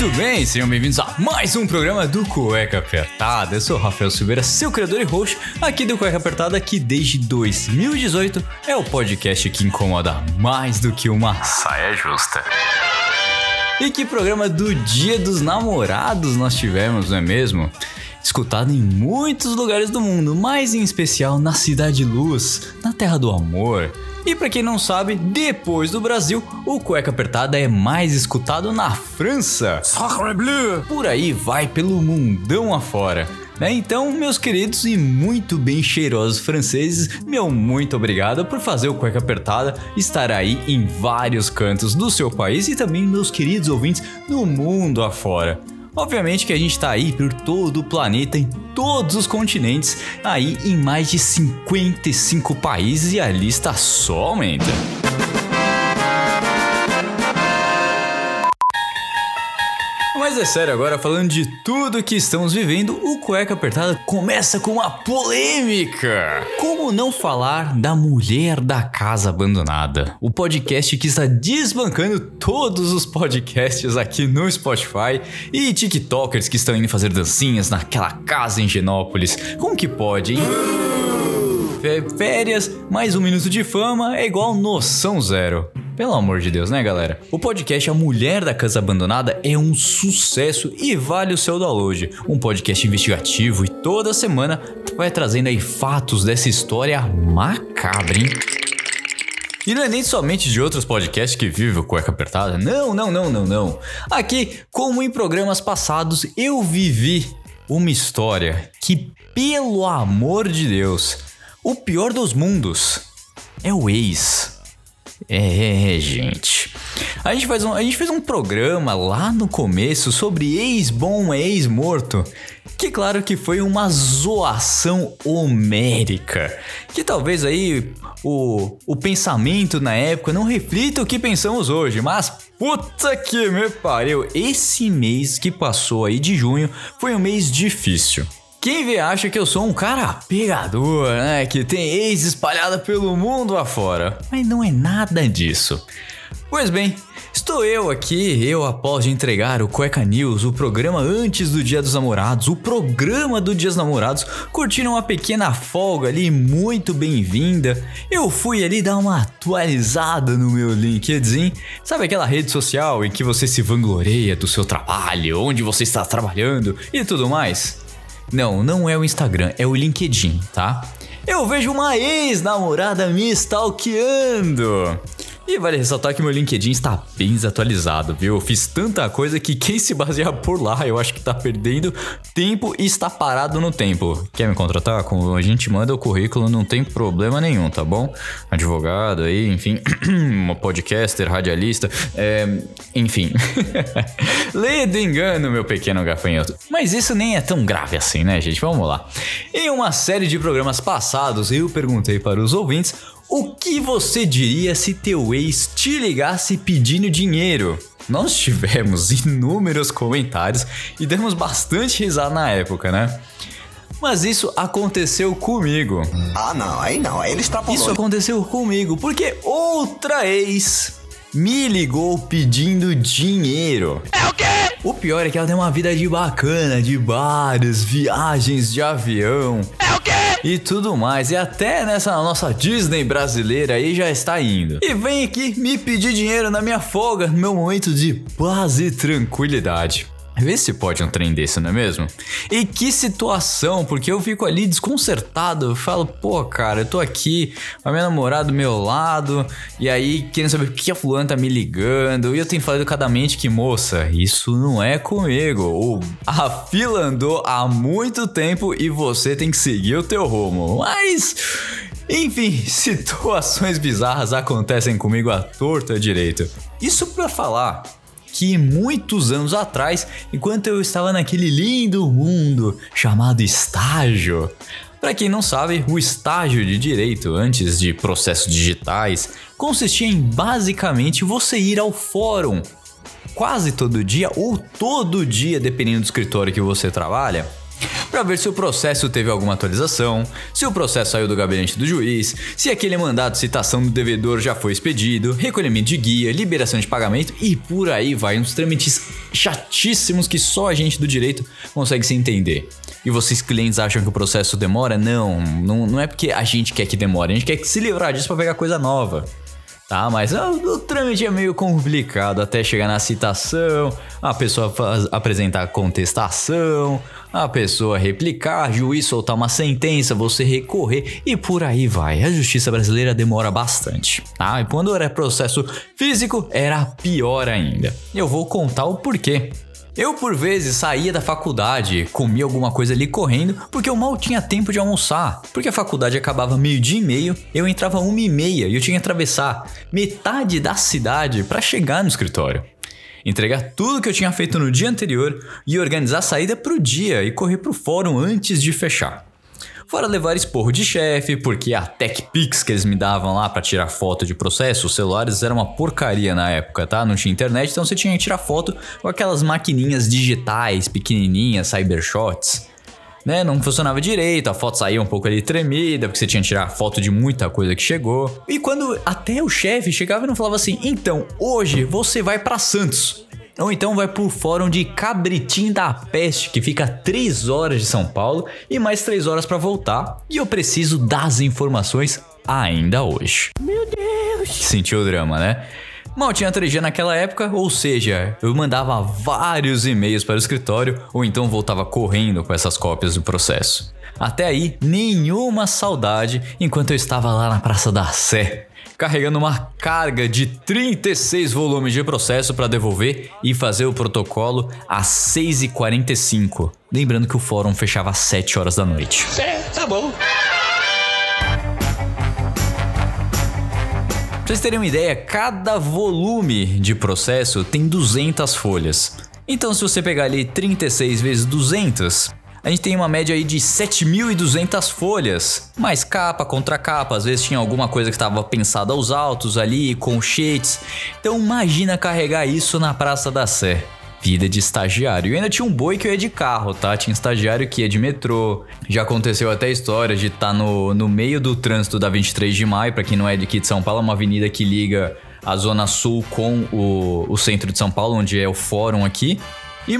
Muito bem, sejam bem-vindos a mais um programa do Cueca Apertada. Eu sou Rafael Silveira, seu criador e host aqui do Cueca Apertada, que desde 2018 é o podcast que incomoda mais do que uma saia justa. E que programa do Dia dos Namorados nós tivemos, não é mesmo? Escutado em muitos lugares do mundo, mas em especial na Cidade Luz, na Terra do Amor. E pra quem não sabe, depois do Brasil, o Cueca Apertada é mais escutado na França. Por aí vai pelo mundão afora. Né? Então, meus queridos e muito bem cheirosos franceses, meu muito obrigado por fazer o Cueca Apertada estar aí em vários cantos do seu país e também meus queridos ouvintes no mundo afora. Obviamente que a gente tá aí por todo o planeta, em todos os continentes, aí em mais de 55 países e a lista só aumenta. Mas é sério, agora falando de tudo que estamos vivendo, o Cueca Apertada começa com uma polêmica. Como não falar da mulher da casa abandonada? O podcast que está desbancando todos os podcasts aqui no Spotify e TikTokers que estão indo fazer dancinhas naquela casa em Genópolis. Como que pode, hein? Fé- Férias, mais um minuto de fama é igual noção zero. Pelo amor de Deus, né, galera? O podcast A Mulher da Casa Abandonada é um sucesso e vale o seu download. Um podcast investigativo e toda semana vai trazendo aí fatos dessa história macabra, hein? E não é nem somente de outros podcasts que vivem o Cueca Apertada. Não, não, não, não, não. Aqui, como em programas passados, eu vivi uma história que, pelo amor de Deus, o pior dos mundos é o ex. É, gente. A gente, faz um, a gente fez um programa lá no começo sobre ex-bom, ex-morto. Que claro que foi uma zoação homérica. Que talvez aí o, o pensamento na época não reflita o que pensamos hoje. Mas puta que me pariu. Esse mês que passou aí de junho foi um mês difícil. Quem vê acha que eu sou um cara pegador, né? Que tem ex espalhada pelo mundo afora. Mas não é nada disso. Pois bem, estou eu aqui, eu após entregar o Cueca News, o programa antes do Dia dos Namorados, o programa do Dia dos Namorados, curtindo uma pequena folga ali, muito bem-vinda. Eu fui ali dar uma atualizada no meu LinkedIn, sabe aquela rede social em que você se vangloria do seu trabalho, onde você está trabalhando e tudo mais? Não, não é o Instagram, é o LinkedIn, tá? Eu vejo uma ex-namorada me stalkeando. E vale ressaltar que meu LinkedIn está bem desatualizado, viu? Eu fiz tanta coisa que quem se basear por lá eu acho que tá perdendo tempo e está parado no tempo. Quer me contratar? A gente manda o currículo, não tem problema nenhum, tá bom? Advogado aí, enfim, uma podcaster, radialista, é, enfim. Leia do engano, meu pequeno gafanhoto. Mas isso nem é tão grave assim, né, gente? Vamos lá. Em uma série de programas passados, eu perguntei para os ouvintes o que você diria se teu ex te ligasse pedindo dinheiro? Nós tivemos inúmeros comentários e demos bastante risada na época, né? Mas isso aconteceu comigo. Ah, não, aí não, aí ele extrapolou. Isso aconteceu comigo porque outra ex me ligou pedindo dinheiro. É o quê? O pior é que ela tem uma vida de bacana, de bares, viagens de avião. É o quê? E tudo mais. E até nessa nossa Disney brasileira aí já está indo. E vem aqui me pedir dinheiro na minha folga, no meu momento de paz e tranquilidade. Vê se pode um trem desse, não é mesmo? E que situação, porque eu fico ali desconcertado. Eu falo, pô, cara, eu tô aqui, a minha namorada do meu lado, e aí querendo saber por que a fulana tá me ligando. E eu tenho falado educadamente que, moça, isso não é comigo. O- a fila andou há muito tempo e você tem que seguir o teu rumo. Mas. Enfim, situações bizarras acontecem comigo à torta direito. Isso pra falar que muitos anos atrás, enquanto eu estava naquele lindo mundo chamado estágio, Para quem não sabe, o estágio de direito antes de processos digitais consistia em basicamente você ir ao fórum quase todo dia ou todo dia, dependendo do escritório que você trabalha, para ver se o processo teve alguma atualização, se o processo saiu do gabinete do juiz, se aquele mandado de citação do devedor já foi expedido, recolhimento de guia, liberação de pagamento e por aí vai, uns trâmites chatíssimos que só a gente do direito consegue se entender. E vocês clientes acham que o processo demora? Não, não, não é porque a gente quer que demore, a gente quer se livrar disso para pegar coisa nova. Tá, mas o, o trâmite é meio complicado até chegar na citação, a pessoa faz- apresentar contestação, a pessoa replicar, juiz soltar uma sentença, você recorrer e por aí vai. A justiça brasileira demora bastante, tá? E quando era processo físico, era pior ainda. Eu vou contar o porquê. Eu, por vezes, saía da faculdade, comia alguma coisa ali correndo, porque eu mal tinha tempo de almoçar. Porque a faculdade acabava meio-dia e meio, eu entrava uma e meia e eu tinha que atravessar metade da cidade para chegar no escritório. Entregar tudo que eu tinha feito no dia anterior e organizar a saída pro dia e correr pro fórum antes de fechar. Fora levar esporro de chefe, porque a TechPix que eles me davam lá pra tirar foto de processo, os celulares era uma porcaria na época, tá? Não tinha internet, então você tinha que tirar foto com aquelas maquininhas digitais, pequenininhas, cybershots. Né? Não funcionava direito, a foto saía um pouco ali tremida, porque você tinha que tirar foto de muita coisa que chegou. E quando até o chefe chegava e não falava assim: "Então, hoje você vai pra Santos". Ou então vai pro fórum de Cabritim da Peste, que fica a 3 horas de São Paulo e mais 3 horas pra voltar. E eu preciso das informações ainda hoje. Meu Deus! Sentiu o drama, né? Mal tinha 3G naquela época, ou seja, eu mandava vários e-mails para o escritório ou então voltava correndo com essas cópias do processo. Até aí, nenhuma saudade enquanto eu estava lá na Praça da Sé, carregando uma carga de 36 volumes de processo para devolver e fazer o protocolo às 6h45. Lembrando que o fórum fechava às 7 horas da noite. É, tá bom. Vocês terem uma ideia, cada volume de processo tem 200 folhas. Então, se você pegar ali 36 vezes 200, a gente tem uma média aí de 7.200 folhas. Mais capa, contra capa, às vezes tinha alguma coisa que estava pensada aos altos ali, colchetes. Então, imagina carregar isso na Praça da Sé. Vida de estagiário. E ainda tinha um boi que eu ia de carro, tá? Tinha estagiário que ia de metrô. Já aconteceu até a história de estar no, no meio do trânsito da 23 de maio. Pra quem não é de aqui de São Paulo, é uma avenida que liga a Zona Sul com o, o centro de São Paulo, onde é o fórum aqui. E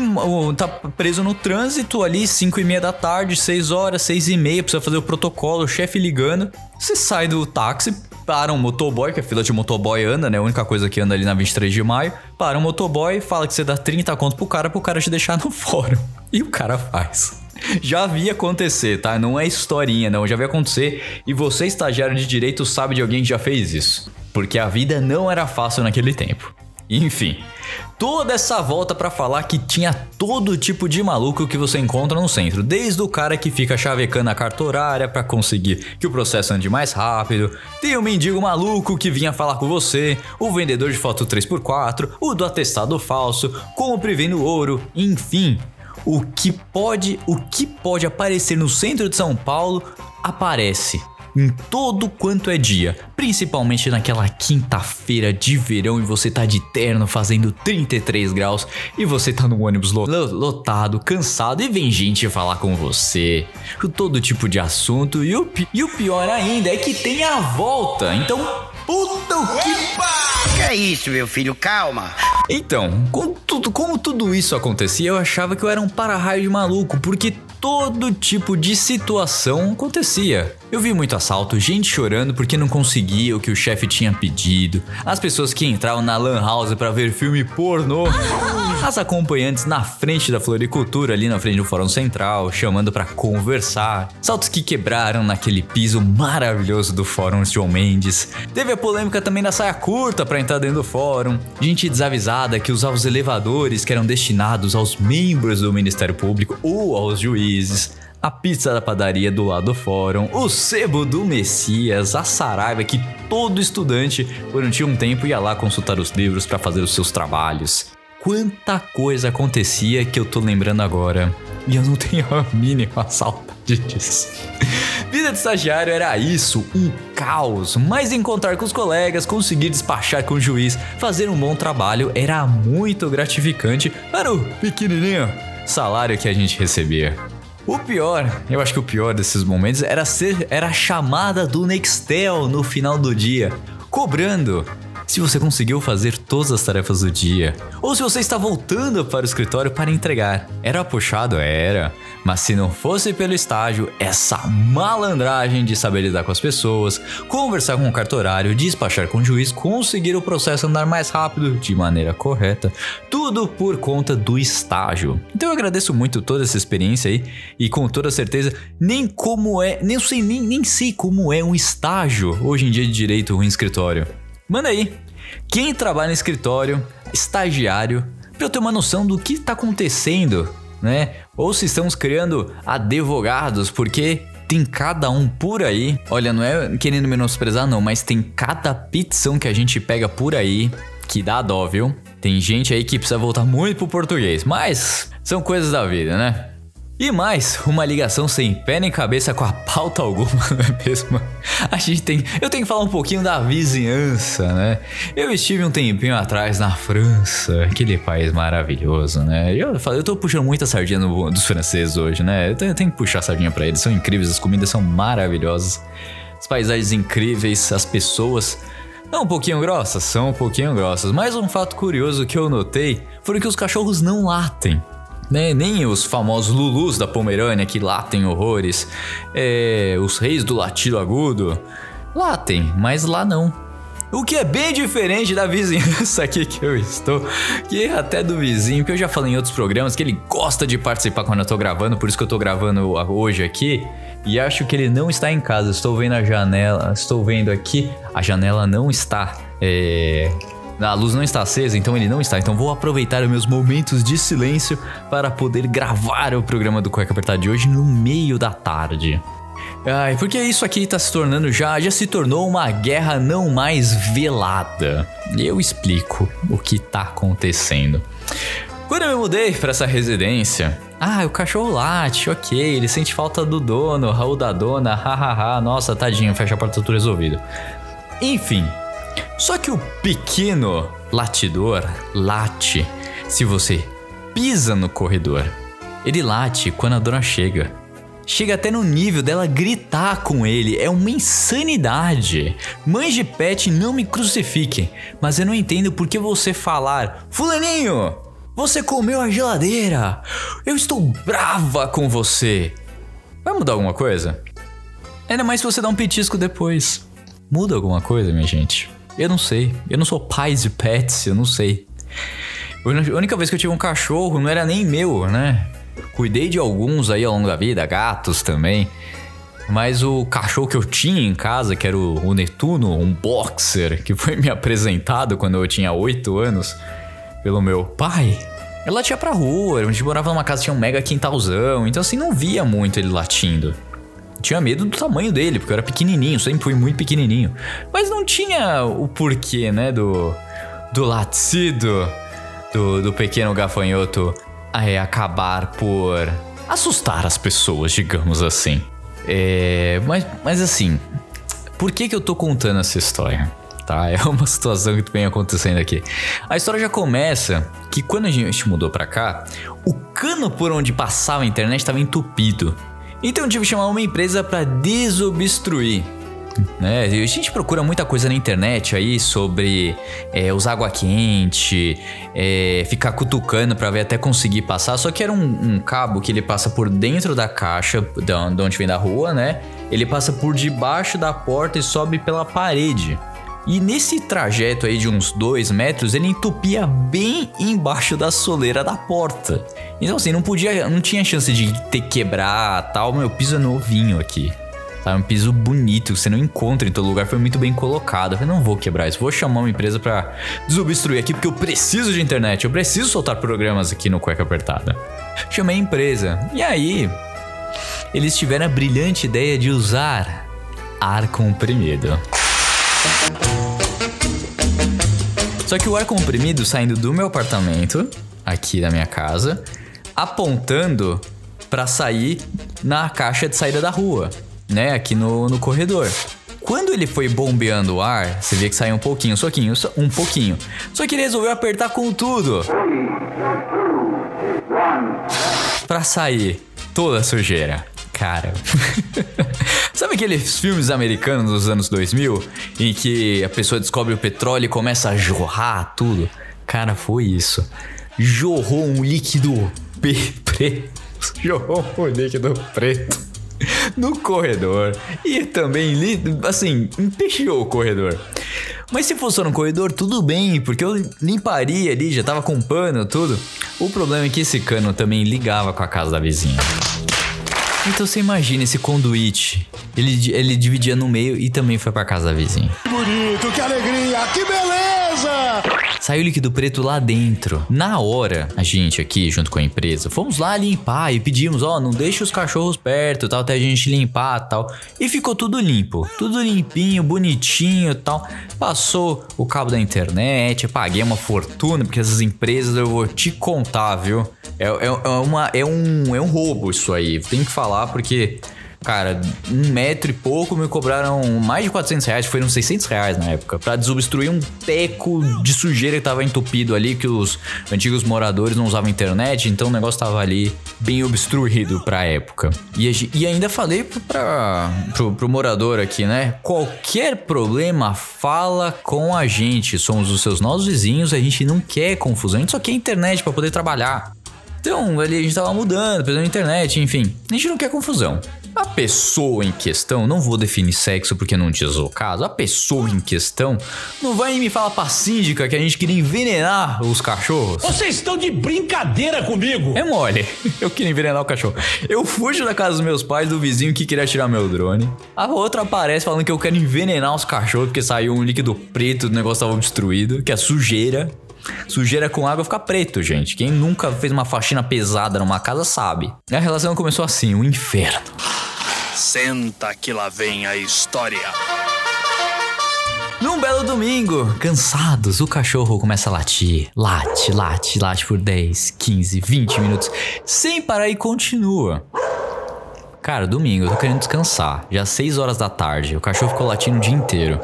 tá preso no trânsito ali, 5 e meia da tarde, 6 horas, 6 e meia, precisa fazer o protocolo, o chefe ligando. Você sai do táxi, para um motoboy, que a fila de motoboy anda, né? A única coisa que anda ali na 23 de maio. Para um motoboy, fala que você dá 30 conto pro cara, pro cara te deixar no fórum. E o cara faz. Já vi acontecer, tá? Não é historinha, não. Já vi acontecer. E você, estagiário de direito, sabe de alguém que já fez isso. Porque a vida não era fácil naquele tempo. Enfim, toda essa volta pra falar que tinha todo tipo de maluco que você encontra no centro, desde o cara que fica chavecando a carta horária pra conseguir que o processo ande mais rápido, tem o mendigo maluco que vinha falar com você, o vendedor de foto 3x4, o do atestado falso, compre vendo ouro, enfim, o que pode, o que pode aparecer no centro de São Paulo aparece em todo quanto é dia, principalmente naquela quinta-feira de verão e você tá de terno fazendo 33 graus e você tá no ônibus lo- lo- lotado, cansado e vem gente falar com você, com todo tipo de assunto e o, e o pior ainda é que tem a volta, então puta o que Que é isso, meu filho? Calma. então, com tudo, como tudo isso acontecia, eu achava que eu era um para-raio de maluco, porque todo tipo de situação acontecia. Eu vi muito assalto, gente chorando porque não conseguia o que o chefe tinha pedido, as pessoas que entravam na lan house pra ver filme pornô, as acompanhantes na frente da floricultura, ali na frente do Fórum Central, chamando pra conversar, saltos que quebraram naquele piso maravilhoso do Fórum John Mendes. Teve a polêmica também da saia curta pra entrar dentro do fórum, gente desavisada que usava os elevadores que eram destinados aos membros do Ministério Público ou aos juízes. A pizza da padaria do lado do fórum, o sebo do Messias, a Saraiva que todo estudante, durante um tempo, ia lá consultar os livros pra fazer os seus trabalhos. Quanta coisa acontecia que eu tô lembrando agora. E eu não tenho a mínima saudade disso. Vida de estagiário era isso, um caos. Mas encontrar com os colegas, conseguir despachar com o juiz, fazer um bom trabalho era muito gratificante para o pequenininho salário que a gente recebia. O pior, eu acho que o pior desses momentos era ser era a chamada do Nextel no final do dia, cobrando se você conseguiu fazer todas as tarefas do dia, ou se você está voltando para o escritório para entregar. Era puxado? Era. Mas se não fosse pelo estágio, essa malandragem de saber lidar com as pessoas, conversar com o cartorário, despachar com o juiz, conseguir o processo andar mais rápido, de maneira correta, tudo por conta do estágio. Então eu agradeço muito toda essa experiência aí e com toda certeza, nem como é, nem sei nem, nem sei como é um estágio hoje em dia de direito em escritório. Manda aí. Quem trabalha no escritório, estagiário, para eu ter uma noção do que está acontecendo, né? Ou se estamos criando advogados, porque tem cada um por aí. Olha, não é querendo menosprezar não, mas tem cada petição que a gente pega por aí que dá dó, viu? Tem gente aí que precisa voltar muito pro português, mas são coisas da vida, né? E mais, uma ligação sem pé nem cabeça com a pauta alguma, não é mesmo? A gente tem. Eu tenho que falar um pouquinho da vizinhança, né? Eu estive um tempinho atrás na França, aquele país maravilhoso, né? Eu, eu tô puxando muita sardinha dos franceses hoje, né? Eu tenho, eu tenho que puxar sardinha pra eles, são incríveis, as comidas são maravilhosas, as paisagens incríveis, as pessoas. Não um pouquinho grossas, são um pouquinho grossas. Mas um fato curioso que eu notei foi que os cachorros não latem né? Nem os famosos Lulus da Pomerânia que latem horrores, é, os reis do latido agudo latem, mas lá não. O que é bem diferente da vizinhança aqui que eu estou, que até do vizinho, que eu já falei em outros programas que ele gosta de participar quando eu tô gravando, por isso que eu tô gravando hoje aqui. E acho que ele não está em casa. Estou vendo a janela, estou vendo aqui, a janela não está é, a luz não está acesa, então ele não está. Então vou aproveitar os meus momentos de silêncio para poder gravar o programa do Cueca Apertada de hoje no meio da tarde. Ai, porque isso aqui tá se tornando já, já se tornou uma guerra não mais velada. Eu explico o que tá acontecendo. Quando eu me mudei para essa residência, ah, o cachorro late, ok, ele sente falta do dono, ou da dona, hahaha, nossa, tadinho, fecha a porta, tudo resolvido. Enfim, só que o pequeno latidor late se você pisa no corredor. Ele late quando a dona chega. Chega até no nível dela gritar com ele. É uma insanidade. Mães de pet não me crucifiquem, mas eu não entendo por que você falar: Fulaninho, você comeu a geladeira. Eu estou brava com você. Vai mudar alguma coisa? Ainda mais se você dá um petisco depois. Muda alguma coisa, minha gente? Eu não sei. Eu não sou pai de pets, eu não sei. A única vez que eu tive um cachorro não era nem meu, né? Cuidei de alguns aí ao longo da vida, gatos também. Mas o cachorro que eu tinha em casa, que era o, Netuno, um boxer, que foi me apresentado quando eu tinha 8 anos pelo meu pai. Ela latia pra rua, a gente morava numa casa que tinha um mega quintalzão, então assim não via muito ele latindo. Tinha medo do tamanho dele, porque eu era pequenininho, sempre fui muito pequenininho. Mas não tinha o porquê, né, do, do latido do, do pequeno gafanhoto é, acabar por assustar as pessoas, digamos assim. É, mas, mas assim, por que, que eu tô contando essa história? Tá, é uma situação que vem acontecendo aqui. A história já começa que quando a gente mudou pra cá, o cano por onde passava a internet estava entupido. Então eu tive que chamar uma empresa para desobstruir. Né? A gente procura muita coisa na internet aí sobre é, usar água quente, é, ficar cutucando para ver até conseguir passar. Só que era um, um cabo que ele passa por dentro da caixa, de onde vem da rua, né? Ele passa por debaixo da porta e sobe pela parede. E nesse trajeto aí de uns 2 metros, ele entupia bem embaixo da soleira da porta. Então assim, não podia, não tinha chance de ter que quebrar tal. Meu piso é novinho aqui. Tá um piso bonito, você não encontra em todo lugar, foi muito bem colocado. Eu falei, não vou quebrar isso, vou chamar uma empresa pra desobstruir aqui, porque eu preciso de internet, eu preciso soltar programas aqui no Cueca Apertada. Chamei a empresa, e aí eles tiveram a brilhante ideia de usar ar comprimido. Só que o ar comprimido saindo do meu apartamento, aqui da minha casa, apontando pra sair na caixa de saída da rua, né? Aqui no, no corredor. Quando ele foi bombeando o ar, você vê que saiu um pouquinho, soquinho, só- um pouquinho. Só que ele resolveu apertar com tudo. Pra sair toda a sujeira. Cara. Sabe aqueles filmes americanos dos anos 2000 em que a pessoa descobre o petróleo e começa a jorrar tudo? Cara, foi isso. Jorrou um líquido preto. Jorrou um líquido preto no corredor e também assim empesteou o corredor. Mas se fosse no corredor, tudo bem, porque eu limparia ali, já tava com pano, tudo. O problema é que esse cano também ligava com a casa da vizinha. Então você imagina esse conduíte. Ele, ele dividia no meio e também foi pra casa da vizinha. bonito, que alegria, que beleza! Saiu líquido preto lá dentro. Na hora, a gente aqui, junto com a empresa, fomos lá limpar e pedimos, ó, não deixe os cachorros perto, tal, até a gente limpar tal. E ficou tudo limpo. Tudo limpinho, bonitinho tal. Passou o cabo da internet, paguei uma fortuna, porque essas empresas eu vou te contar, viu? É, é, é uma, é, um, é um roubo isso aí. Tem que falar porque. Cara, um metro e pouco me cobraram mais de 400 reais, foram 600 reais na época, pra desobstruir um teco de sujeira que tava entupido ali, que os antigos moradores não usavam internet, então o negócio tava ali bem obstruído pra época. E, e ainda falei pra, pro, pro morador aqui, né? Qualquer problema, fala com a gente. Somos os seus novos vizinhos, a gente não quer confusão, a gente só quer internet pra poder trabalhar. Então, ali a gente tava mudando, precisando de internet, enfim. A gente não quer confusão. A pessoa em questão, não vou definir sexo porque não diz o caso, a pessoa em questão não vai me falar pra síndica que a gente queria envenenar os cachorros. Vocês estão de brincadeira comigo! É mole. Eu queria envenenar o cachorro. Eu fujo da casa dos meus pais, do vizinho que queria tirar meu drone. A outra aparece falando que eu quero envenenar os cachorros porque saiu um líquido preto, o negócio tava obstruído, que é sujeira. Sujeira com água fica preto, gente. Quem nunca fez uma faxina pesada numa casa sabe. E a relação começou assim, um inferno. Senta que lá vem a história. Num belo domingo, cansados, o cachorro começa a latir. Late, late, late por 10, 15, 20 minutos, sem parar e continua. Cara, domingo, eu tô querendo descansar. Já 6 horas da tarde, o cachorro ficou latindo o dia inteiro.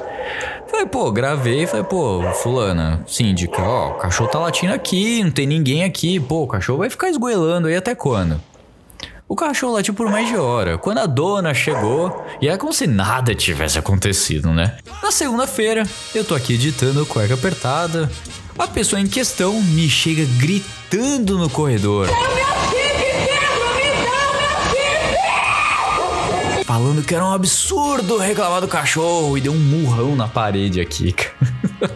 Falei, pô, gravei, falei, pô, fulana, síndica, ó, o cachorro tá latindo aqui, não tem ninguém aqui, pô, o cachorro vai ficar esgoelando aí até quando? O cachorro latiu por mais de hora. Quando a dona chegou, e é como se nada tivesse acontecido, né? Na segunda-feira, eu tô aqui editando cueca apertada. A pessoa em questão me chega gritando no corredor. Falando que era um absurdo reclamar do cachorro e deu um murrão na parede aqui.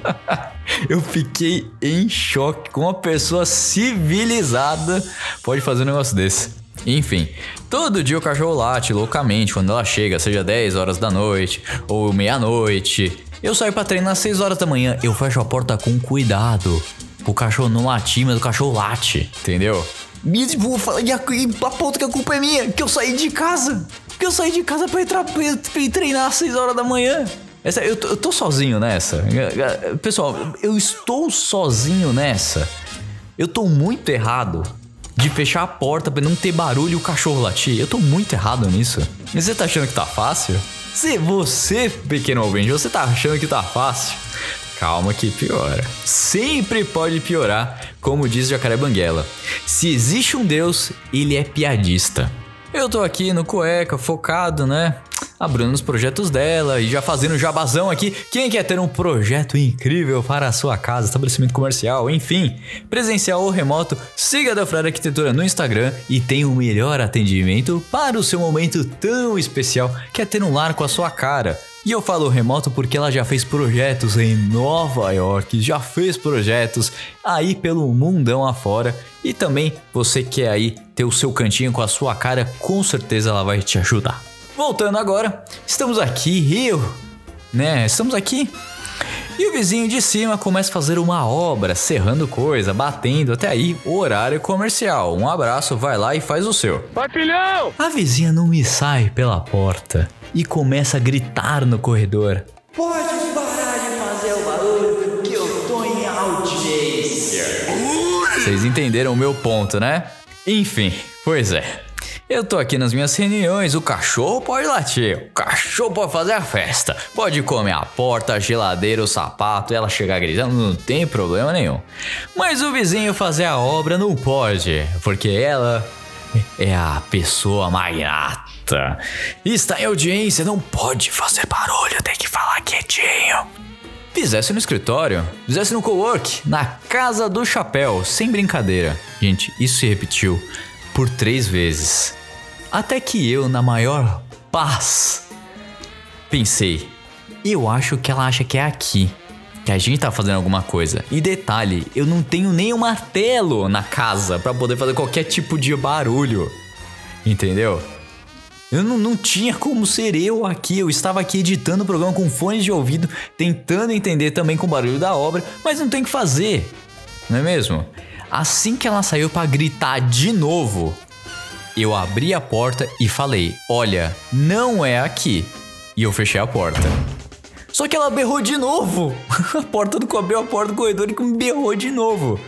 Eu fiquei em choque com uma pessoa civilizada pode fazer um negócio desse. Enfim, todo dia o cachorro late loucamente quando ela chega, seja 10 horas da noite ou meia-noite. Eu saio pra treinar às 6 horas da manhã, eu fecho a porta com cuidado. O cachorro não latir, mas o cachorro late, entendeu? E tipo, e a, e a ponta que a culpa é minha, que eu saí de casa. Que eu saí de casa pra ir, tra- pra pra ir treinar às 6 horas da manhã. Essa, eu, eu tô sozinho nessa. Pessoal, eu estou sozinho nessa. Eu tô muito errado de fechar a porta pra não ter barulho e o cachorro latir. Eu tô muito errado nisso. E você tá achando que tá fácil? Se você, pequeno ouvinte, você tá achando que tá fácil? Calma que piora. Sempre pode piorar, como diz Jacaré Banguela. Se existe um Deus, ele é piadista. Eu tô aqui no cueca, focado, né? Abrindo os projetos dela e já fazendo jabazão aqui. Quem quer ter um projeto incrível para a sua casa, estabelecimento comercial, enfim, presencial ou remoto, siga a Delfrade Arquitetura no Instagram e tenha o melhor atendimento para o seu momento tão especial que é ter um lar com a sua cara. E eu falo remoto porque ela já fez projetos em Nova York, já fez projetos aí pelo mundão afora. E também você quer aí ter o seu cantinho com a sua cara, com certeza ela vai te ajudar. Voltando agora, estamos aqui, eu, né? Estamos aqui. E o vizinho de cima começa a fazer uma obra, serrando coisa, batendo, até aí, horário comercial. Um abraço, vai lá e faz o seu. Vai, filhão! A vizinha não me sai pela porta e começa a gritar no corredor. Pode parar de fazer o barulho que eu tô em audiência. Vocês entenderam o meu ponto, né? Enfim, pois é. Eu tô aqui nas minhas reuniões, o cachorro pode latir, o cachorro pode fazer a festa, pode comer a porta, a geladeira, o sapato, ela chegar gritando, não tem problema nenhum. Mas o vizinho fazer a obra não pode, porque ela é a pessoa magnata. Está em audiência, não pode fazer barulho, tem que falar quietinho. Fizesse no escritório, fizesse no cowork, na casa do chapéu, sem brincadeira. Gente, isso se repetiu por três vezes. Até que eu, na maior paz, pensei: eu acho que ela acha que é aqui. Que a gente tá fazendo alguma coisa. E detalhe, eu não tenho nem um martelo na casa pra poder fazer qualquer tipo de barulho. Entendeu? Eu não, não tinha como ser eu aqui. Eu estava aqui editando o programa com fones de ouvido, tentando entender também com o barulho da obra, mas não tem que fazer. Não é mesmo? Assim que ela saiu pra gritar de novo, eu abri a porta e falei: Olha, não é aqui. E eu fechei a porta. Só que ela berrou de novo. A porta do abriu a porta do corredor e berrou de novo.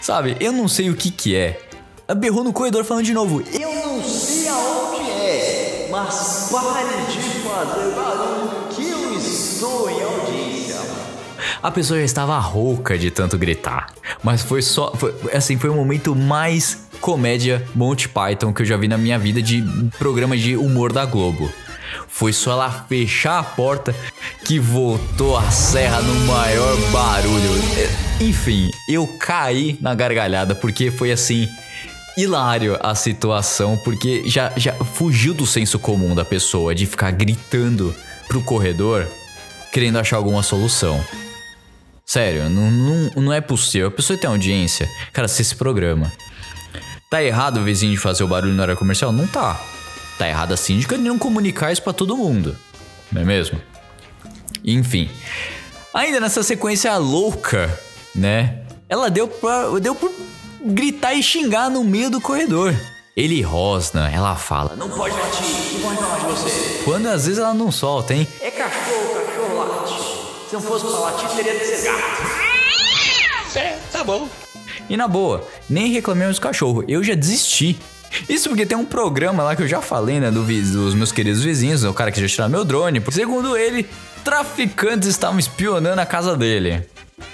Sabe, eu não sei o que que é. Ela berrou no corredor falando de novo. Eu não sei aonde é, mas pare de fazer barulho que eu estou em audiência. A pessoa já estava rouca de tanto gritar. Mas foi só. Foi, assim, foi o momento mais comédia Monty Python que eu já vi na minha vida de programa de humor da Globo. Foi só ela fechar a porta que voltou a serra no maior barulho. Enfim, eu caí na gargalhada porque foi assim hilário a situação, porque já, já fugiu do senso comum da pessoa de ficar gritando pro corredor querendo achar alguma solução. Sério, não, não, não é possível. A pessoa tem audiência. Cara, se esse programa. Tá errado o vizinho de fazer o barulho na área comercial? Não tá. Tá errado a síndica de não comunicar isso pra todo mundo. Não é mesmo? Enfim. Ainda nessa sequência louca, né? Ela deu pra. Deu pra gritar e xingar no meio do corredor. Ele rosna, ela fala, não pode latir, que pode falar de você. Quando às vezes ela não solta, hein? É cachorro, cachorro late. Se não fosse pra latir, teria que ser gato. É, tá bom. E na boa, nem reclamemos do cachorro, eu já desisti. Isso porque tem um programa lá que eu já falei, né, do, dos meus queridos vizinhos, o cara que já tirou meu drone. Segundo ele, traficantes estavam espionando a casa dele.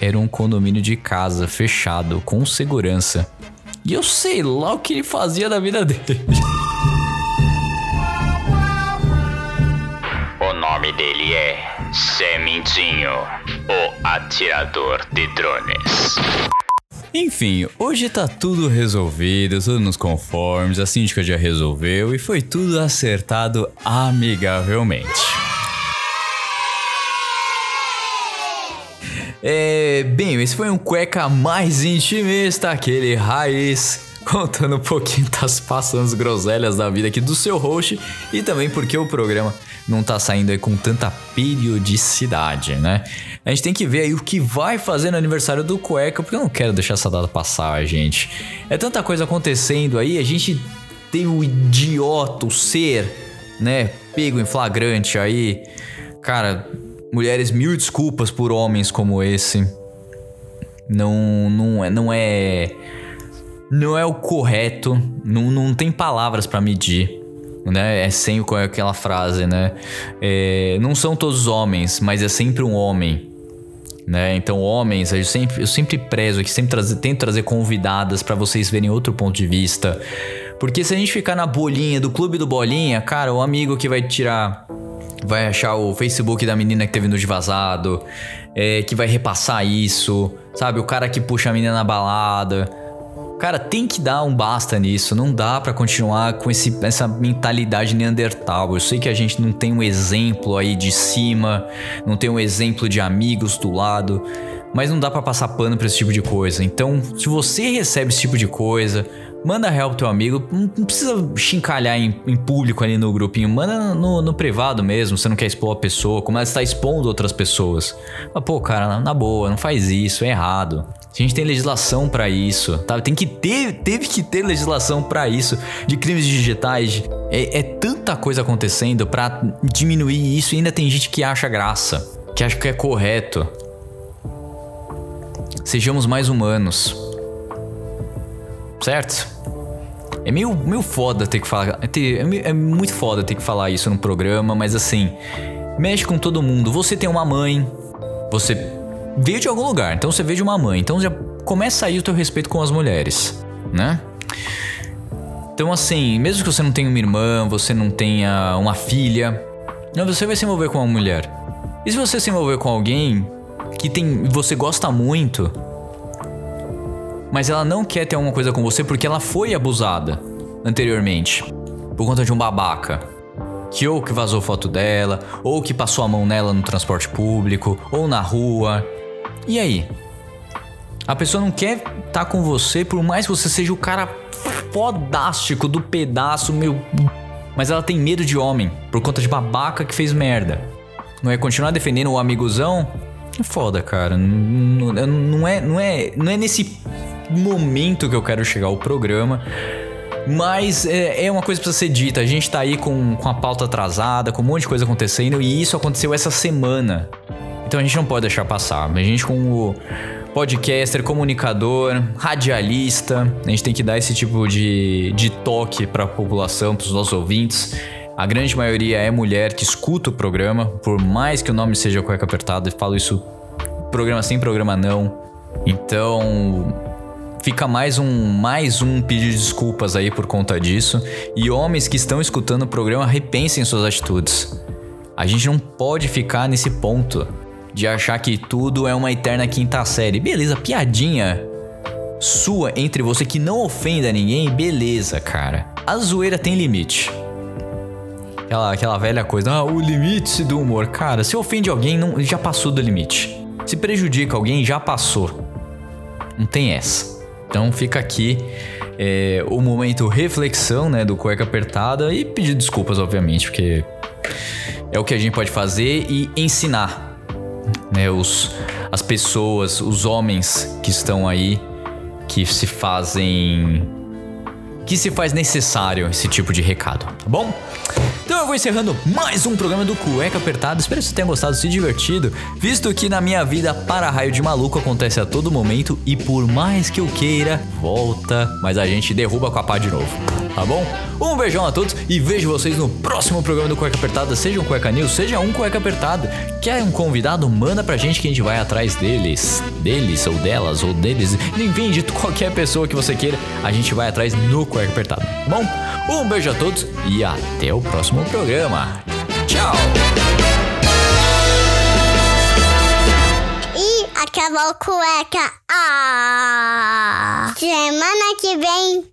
Era um condomínio de casa, fechado, com segurança. E eu sei lá o que ele fazia da vida dele. O nome dele é Semindinho, o atirador de drones. Enfim, hoje tá tudo resolvido, tudo nos conformes, a síndica já resolveu e foi tudo acertado amigavelmente. É, bem, esse foi um cueca mais intimista, aquele raiz, contando um pouquinho das passantes groselhas da vida aqui do seu host e também porque o programa não tá saindo aí com tanta periodicidade, né? A gente tem que ver aí o que vai fazer no aniversário do cueca, porque eu não quero deixar essa data passar, gente. É tanta coisa acontecendo aí, a gente tem o idiota, o ser, né, pego em flagrante aí. Cara, mulheres, mil desculpas por homens como esse. Não, não, é, não é. Não é o correto. Não, não tem palavras pra medir. Né? É sem o- aquela frase, né? É, não são todos homens, mas é sempre um homem. Né? Então, homens, eu sempre, eu sempre prezo aqui, sempre trazer, tento trazer convidadas pra vocês verem outro ponto de vista. Porque se a gente ficar na bolinha do clube do bolinha, cara, o amigo que vai tirar vai achar o Facebook da menina que teve no vazado, é, que vai repassar isso, sabe? O cara que puxa a menina na balada. Cara, tem que dar um basta nisso. Não dá pra continuar com esse, essa mentalidade neandertal. Eu sei que a gente não tem um exemplo aí de cima, não tem um exemplo de amigos do lado, mas não dá pra passar pano pra esse tipo de coisa. Então, se você recebe esse tipo de coisa, manda real pro teu amigo. Não, não precisa chincalhar em, em público ali no grupinho. Manda no, no privado mesmo. Você não quer expor a pessoa, como ela está expondo outras pessoas. Mas, pô, cara, na, na boa, não faz isso, é errado. A gente tem legislação pra isso, tá? Tem que ter, teve que ter legislação pra isso, de crimes digitais. É, é tanta coisa acontecendo pra diminuir isso e ainda tem gente que acha graça, que acha que é correto. Sejamos mais humanos. Certo? É meio, meio foda ter que falar. É, é é muito foda ter que falar isso no programa, mas assim, mexe com todo mundo. Você tem uma mãe, você veio de algum lugar, então você veio de uma mãe, então já começa aí o teu respeito com as mulheres, né? Então assim, mesmo que você não tenha uma irmã, você não tenha uma filha, não, você vai se envolver com uma mulher. E se você se envolver com alguém que tem você gosta muito, mas ela não quer ter alguma coisa com você porque ela foi abusada anteriormente por conta de um babaca. Que ou que vazou foto dela, ou que passou a mão nela no transporte público, ou na rua. E aí? A pessoa não quer estar com você por mais que você seja o cara fodástico do pedaço, meu. Mas ela tem medo de homem por conta de babaca que fez merda. Não é continuar defendendo o amigozão? É foda, cara. Não, não- não é, não, é, não é nesse momento que eu quero chegar ao programa. Mas é, é uma coisa que precisa ser dita. A gente tá aí com, com a pauta atrasada, com um monte de coisa acontecendo, e isso aconteceu essa semana. Então a gente não pode deixar passar. A gente, como podcaster, comunicador, radialista, a gente tem que dar esse tipo de, de toque pra população, pros nossos ouvintes. A grande maioria é mulher que escuta o programa, por mais que o nome seja Cueca Apertada, eu falo isso programa sim, programa não. Então, fica mais um mais um pedido de desculpas aí por conta disso. E homens que estão escutando o programa, repensem suas atitudes. A gente não pode ficar nesse ponto de achar que tudo é uma eterna quinta série. Beleza, piadinha sua entre você que não ofenda ninguém, beleza, cara. A zoeira tem limite. Aquela, aquela velha coisa, ah, o limite do humor. Cara, se ofende alguém, não, já passou do limite. Se prejudica alguém, já passou. Não tem essa. Então fica aqui é, o momento reflexão, né, do cueca apertada e pedir desculpas, obviamente, porque é o que a gente pode fazer e ensinar, né, os, as pessoas, os homens que estão aí, que se fazem que se faz necessário esse tipo de recado, tá bom? Então eu vou encerrando mais um programa do Cueca Apertado. Espero que você tenha gostado, se divertido, visto que na minha vida para-raio de maluco acontece a todo momento e por mais que eu queira, volta, mas a gente derruba com a pá de novo, tá bom? Um beijão a todos e vejo vocês no próximo programa do Cueca Apertada, seja um Cueca News, seja um Cueca Apertado. Quer um convidado? Manda pra gente que a gente vai atrás deles, deles ou delas ou deles, enfim, de qualquer pessoa que você queira, a gente vai atrás no Cueca Apertado, tá bom? Um beijo a todos e até o próximo programa. Tchau! E acabou cueca. Ah! Semana que vem